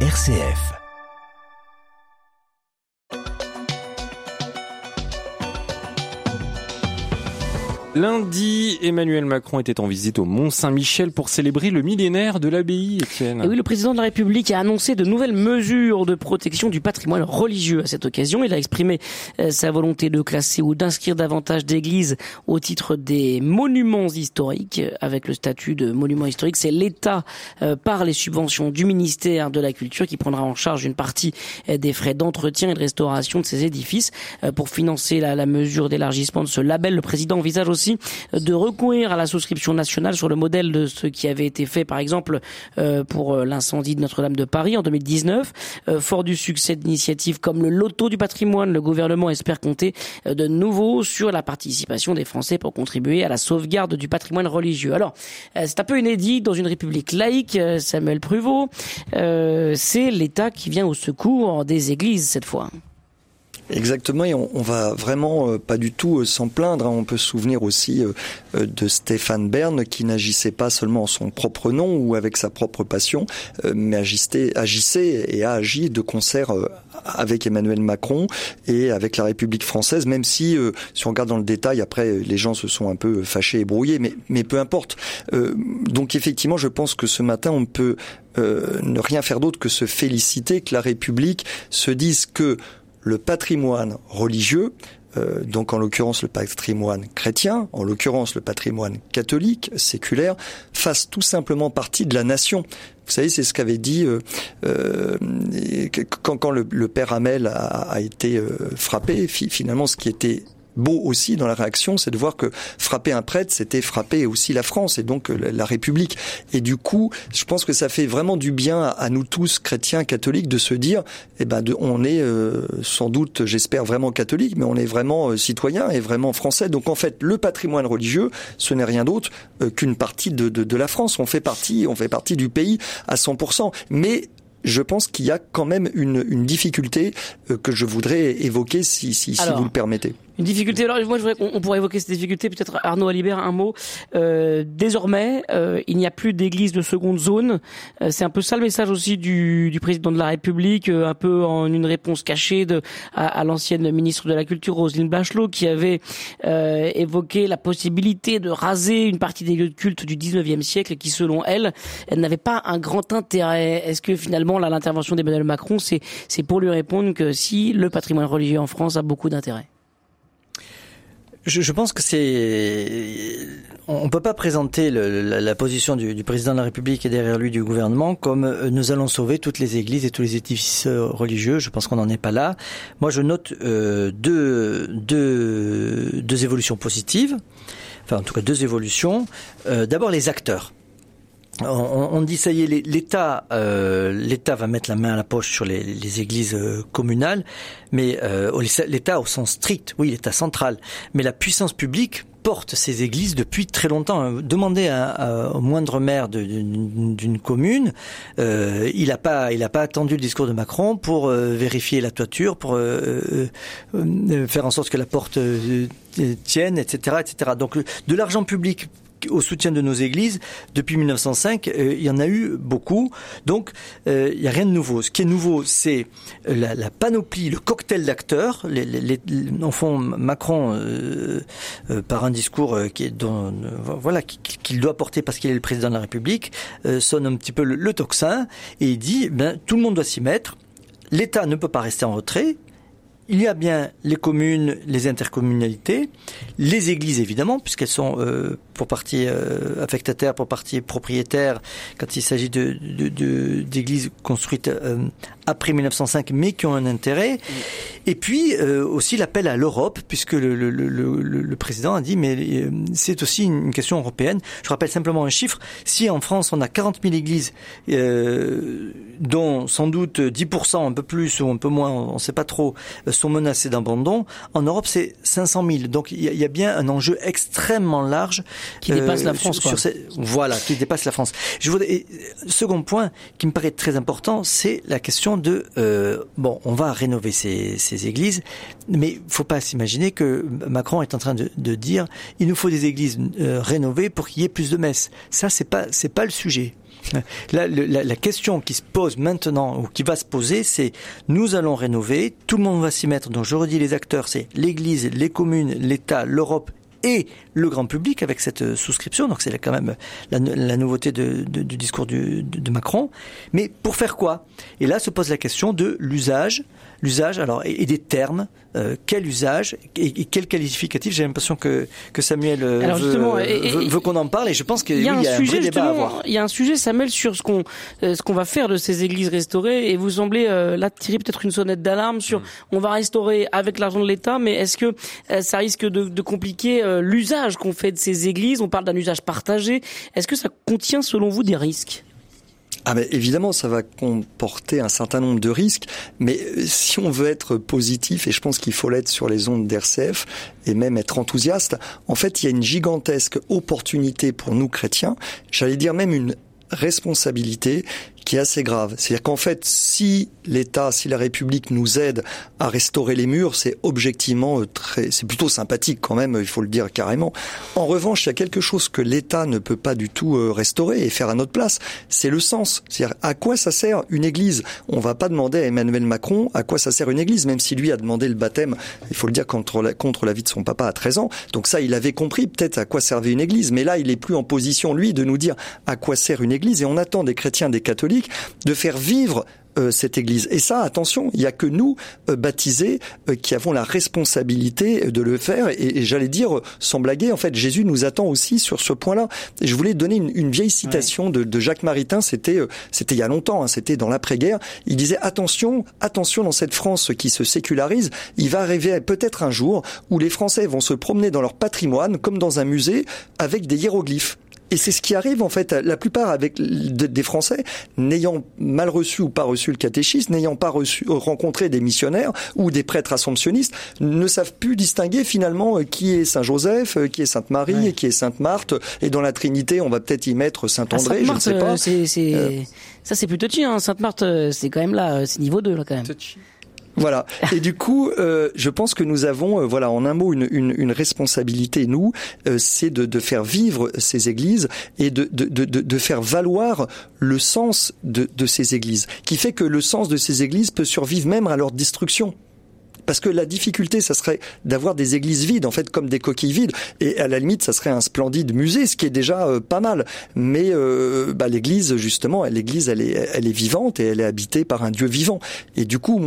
RCF. Lundi, Emmanuel Macron était en visite au Mont Saint-Michel pour célébrer le millénaire de l'abbaye, Étienne. Et oui, le président de la République a annoncé de nouvelles mesures de protection du patrimoine religieux à cette occasion. Il a exprimé euh, sa volonté de classer ou d'inscrire davantage d'églises au titre des monuments historiques avec le statut de monument historique. C'est l'État, euh, par les subventions du ministère de la Culture, qui prendra en charge une partie euh, des frais d'entretien et de restauration de ces édifices. Pour financer la, la mesure d'élargissement de ce label, le président envisage aussi de recourir à la souscription nationale sur le modèle de ce qui avait été fait par exemple euh, pour euh, l'incendie de Notre-Dame de Paris en 2019. Euh, fort du succès d'initiatives comme le loto du patrimoine, le gouvernement espère compter de nouveau sur la participation des Français pour contribuer à la sauvegarde du patrimoine religieux. Alors, c'est un peu inédit dans une république laïque, Samuel Pruvot. c'est l'État qui vient au secours des églises cette fois. Exactement, et on, on, va vraiment euh, pas du tout euh, s'en plaindre. Hein. On peut se souvenir aussi euh, de Stéphane Bern qui n'agissait pas seulement en son propre nom ou avec sa propre passion, mais agissait, agissait et a agi de concert avec Emmanuel Macron et avec la République française, même si, si on regarde dans le détail, après les gens se sont un peu fâchés et brouillés, mais, mais peu importe. donc effectivement, je pense que ce matin, on peut ne rien faire d'autre que se féliciter que la République se dise que le patrimoine religieux, euh, donc en l'occurrence le patrimoine chrétien, en l'occurrence le patrimoine catholique, séculaire, fasse tout simplement partie de la nation. Vous savez, c'est ce qu'avait dit euh, euh, quand, le, père Hamel a, a été frappé. Finalement, ce qui était beau aussi dans la réaction, c'est de voir que frapper un prêtre, c'était frapper aussi la France et donc euh, la République. Et du coup, je pense que ça fait vraiment du bien à nous tous, chrétiens, catholiques, de se dire, eh ben, de, on est euh, sans doute, j'espère vraiment catholique, mais on est vraiment euh, citoyen et vraiment français. Donc en fait, le patrimoine religieux, ce n'est rien d'autre qu'une partie de, de, de la France. On fait partie, on fait partie du pays à 100%. Mais je pense qu'il y a quand même une, une difficulté que je voudrais évoquer si, si, si vous le permettez. Une difficulté. Alors moi, je voudrais qu'on pourrait évoquer cette difficulté. Peut-être Arnaud Alibert un mot. Euh, désormais, euh, il n'y a plus d'église de seconde zone. Euh, c'est un peu ça le message aussi du, du président de la République, euh, un peu en une réponse cachée de, à, à l'ancienne ministre de la Culture Roselyne Bachelot, qui avait euh, évoqué la possibilité de raser une partie des lieux de culte du 19e siècle, qui selon elle, elle n'avait pas un grand intérêt. Est-ce que finalement, là, l'intervention d'Emmanuel Macron, c'est c'est pour lui répondre que si le patrimoine religieux en France a beaucoup d'intérêt? Je, je, pense que c'est. On peut pas présenter le, la, la, position du, du, président de la République et derrière lui du gouvernement comme euh, nous allons sauver toutes les églises et tous les édifices euh, religieux. Je pense qu'on n'en est pas là. Moi, je note euh, deux, deux, deux évolutions positives. Enfin, en tout cas, deux évolutions. Euh, D'abord, les acteurs on, dit ça y est, l'État, euh, l'État va mettre la main à la poche sur les, églises euh, communales, mais euh, l'État au sens strict, oui, l'État central, mais la puissance publique porte ces églises depuis très longtemps. Demandez au moindre maire d'une commune, il n'a pas, il pas attendu le discours de Macron pour vérifier la toiture, pour faire en sorte que la porte tienne, etc., etc. Donc de l'argent public au soutien de nos églises depuis 1905. Euh, il y en a eu beaucoup. Donc, euh, il n'y a rien de nouveau. Ce qui est nouveau, c'est la, la, panoplie, le cocktail d'acteurs. Les, en fond, Macron, euh, euh par un discours qui voilà qu'il doit porter parce qu'il est le président de la République, sonne un petit peu le, le et il dit ben tout le monde doit s'y mettre. L'État ne peut pas rester en retrait il y a bien les communes, les intercommunalités, les églises évidemment, puisqu'elles sont euh, pour partie euh, affectataires, pour partie propriétaires, quand il s'agit de, d'églises de, construites euh, après 1905, mais qui ont un intérêt. Et puis euh, aussi l'appel à l'Europe, puisque le, le, le, le, président a dit, mais euh, c'est aussi une question européenne. Je rappelle simplement un chiffre. Si en France on a 40 000 églises, euh, dont sans doute 10%, un peu plus ou un peu moins, on ne sait pas trop, sont menacées d'abandon, en Europe c'est 500 000. Donc il y, y, a bien un enjeu extrêmement large qui dépasse la France. Sur, sur ces, voilà, qui dépasse la France. Je voudrais, et, second point qui me paraît très important, c'est la question de euh, bon, on va rénover ces, ces églises, mais il faut pas s'imaginer que Macron est en train de, dire il nous faut des églises euh, rénovées pour qu'il y ait plus de messes. Ça, c'est pas c'est pas le sujet. La, question qui se pose maintenant, ou qui va se poser, c'est nous allons rénover, tout le monde va s'y mettre. Donc je redis les acteurs, c'est l'Église, les communes, l'État, l'Europe et le grand public avec cette souscription. Donc c'est quand même la, nouveauté du discours de, Macron. Mais pour faire quoi? Et là se pose la question de l'usage, l'usage alors et, des termes. Euh, quel usage et, et quel qualificatif J'ai l'impression que que Samuel euh, alors veut, veut, veut qu'on en parle et je pense qu'il y, oui, y, a un sujet, débat à avoir. Il y a un sujet, Samuel, sur ce qu'on euh, ce qu'on va faire de ces églises restaurées et vous semblez euh, là tirer peut-être une sonnette d'alarme sur mmh. on va restaurer avec l'argent de l'État, mais est-ce que euh, ça risque de, de compliquer l'usage qu'on fait de ces églises? On parle d'un usage partagé. Est-ce que ça contient, selon vous, des risques? Ah ben évidemment, ça va comporter un certain nombre de risques, mais si on veut être positif, et je pense qu'il faut l'être sur les ondes d'RCF, et même être enthousiaste, en fait, il y a une gigantesque opportunité pour nous chrétiens, j'allais dire même une responsabilité qui est assez grave. C'est-à-dire qu'en fait, si l'État, si la République nous aide à restaurer les murs, c'est objectivement euh, très, c'est plutôt sympathique quand même, il faut le dire carrément. En revanche, il y a quelque chose que l'État ne peut pas du tout euh, restaurer et faire à notre place, c'est le sens. C'est-à-dire à quoi ça sert une église? On va pas demander à Emmanuel Macron à quoi ça sert une église, même si lui a demandé le baptême, il faut le dire contre la, contre la vie de son papa à 13 ans. Donc ça, il avait compris peut-être à quoi servait une église, mais là, il est plus en position lui de nous dire à quoi sert une église et on attend des chrétiens, des catholiques de faire vivre euh, cette Église. Et ça, attention, il n'y a que nous, euh, baptisés, euh, qui avons la responsabilité de le faire. Et, et j'allais dire, sans blaguer, en fait, Jésus nous attend aussi sur ce point-là. Et je voulais donner une, une vieille citation de, Jacques Maritain, c'était c'était il y a longtemps, hein, c'était dans l'après-guerre. Il disait, attention, attention dans cette France qui se sécularise, il va arriver peut-être un jour où les Français vont se promener dans leur patrimoine, comme dans un musée, avec des hiéroglyphes. Et c'est ce qui arrive en fait. La plupart avec des Français n'ayant mal reçu ou pas reçu le catéchisme, n'ayant pas reçu, euh, rencontré des missionnaires ou des prêtres assomptionnistes, ne savent plus distinguer finalement euh, qui est Saint Joseph, euh, qui est Sainte Marie ouais. et qui est Sainte Marthe. Et dans la Trinité, on va peut-être y mettre Saint ah, André, Sainte je ne sais pas. C'est, c'est... Euh... Ça c'est plus touchy. Hein. Sainte Marthe, c'est quand même là, c'est niveau 2 là quand même. Touchy. Voilà. Et du coup, euh, je pense que nous avons, euh, voilà, en un mot, une, une, une responsabilité. Nous, euh, c'est de, de, faire vivre ces églises et de, de, de faire valoir le sens de, de ces églises, qui fait que le sens de ces églises peut survivre même à leur destruction. Parce que la difficulté, ça serait d'avoir des églises vides, en fait, comme des coquilles vides. Et à la limite, ça serait un splendide musée, ce qui est déjà euh, pas mal. Mais euh, bah, l'église, justement, l'église, elle est, elle est vivante et elle est habitée par un Dieu vivant. Et du coup,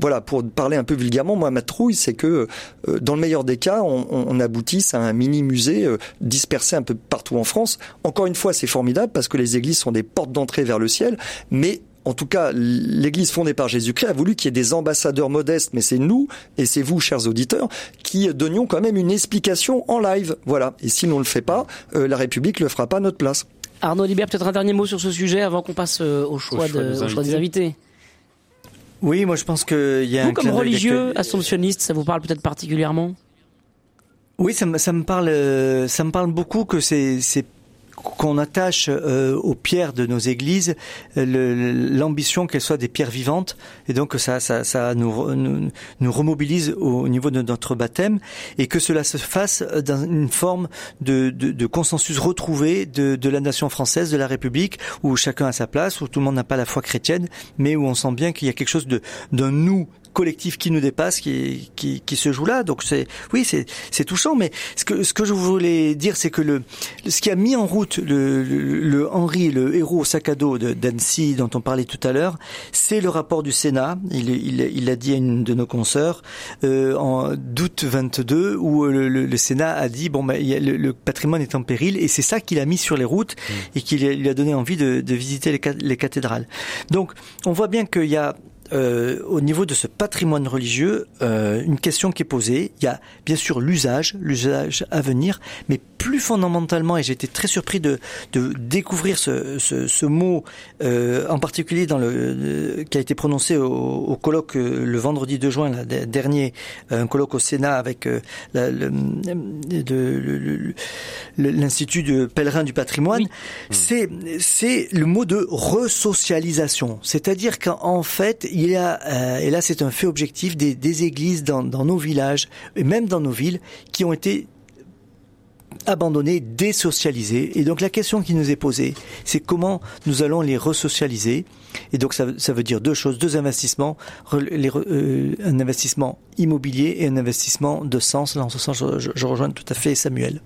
voilà, pour parler un peu vulgairement, moi, ma trouille, c'est que euh, dans le meilleur des cas, on, on aboutisse à un mini musée euh, dispersé un peu partout en France. Encore une fois, c'est formidable parce que les églises sont des portes d'entrée vers le ciel, mais en tout cas, l'Église fondée par Jésus-Christ a voulu qu'il y ait des ambassadeurs modestes, mais c'est nous et c'est vous, chers auditeurs, qui donnions quand même une explication en live. Voilà. Et si on ne le fait pas, euh, la République le fera pas à notre place. Arnaud Libert, peut-être un dernier mot sur ce sujet avant qu'on passe euh, au choix, au choix, de, au choix des invités. Oui, moi je pense qu'il y a vous, un comme religieux, assomptionniste, ça vous parle peut-être particulièrement? Oui, ça me, ça me parle, euh, ça me parle beaucoup que c'est qu'on attache euh, aux pierres de nos églises l'ambition qu'elles soient des pierres vivantes. Et donc ça, ça, ça nous, nous, nous, remobilise au niveau de notre baptême. Et que cela se fasse dans une forme de, de, de consensus retrouvé de, de, la nation française, de la République, où chacun a sa place, où tout le monde n'a pas la foi chrétienne, mais où on sent bien qu'il y a quelque chose d'un nous collectif qui nous dépasse, qui, qui, qui se joue là. Donc c'est, oui, c'est, c'est touchant. Mais ce que, ce que je voulais dire, c'est que le, ce qui a mis en route le, le, le Henri, le héros sac à dos d'Annecy dont on parlait tout à l'heure, c'est le rapport du Sénat. Il, il, il a dit à une de nos consoeurs euh, en d'août 22 où le, le, le, Sénat a dit bon, ben, il a, le, patrimoine est en péril et c'est ça qu'il a mis sur les routes mmh. et qui lui a donné envie de, de visiter les, les cathédrales. Donc, on voit bien qu'il y a euh, au niveau de ce patrimoine religieux, euh, une question qui est posée. Il y a bien sûr l'usage, l'usage à venir, mais plus fondamentalement, et j'ai été très surpris de, de découvrir ce, ce, ce mot, euh, en particulier dans le, qui a été prononcé au, au colloque le vendredi 2 juin là, dernier, un colloque au Sénat avec l'Institut de pèlerin du patrimoine. Oui. C'est c'est le mot de resocialisation, c'est-à-dire qu'en fait il y a, euh, et là c'est un fait objectif, des, des églises dans, dans, nos villages et même dans nos villes qui ont été abandonnés, désocialisés. Et donc la question qui nous est posée, c'est comment nous allons les resocialiser. Et donc ça, ça veut dire deux choses, deux investissements, les, euh, un investissement immobilier et un investissement de sens. Là, en ce sens, je, je rejoins tout à fait Samuel.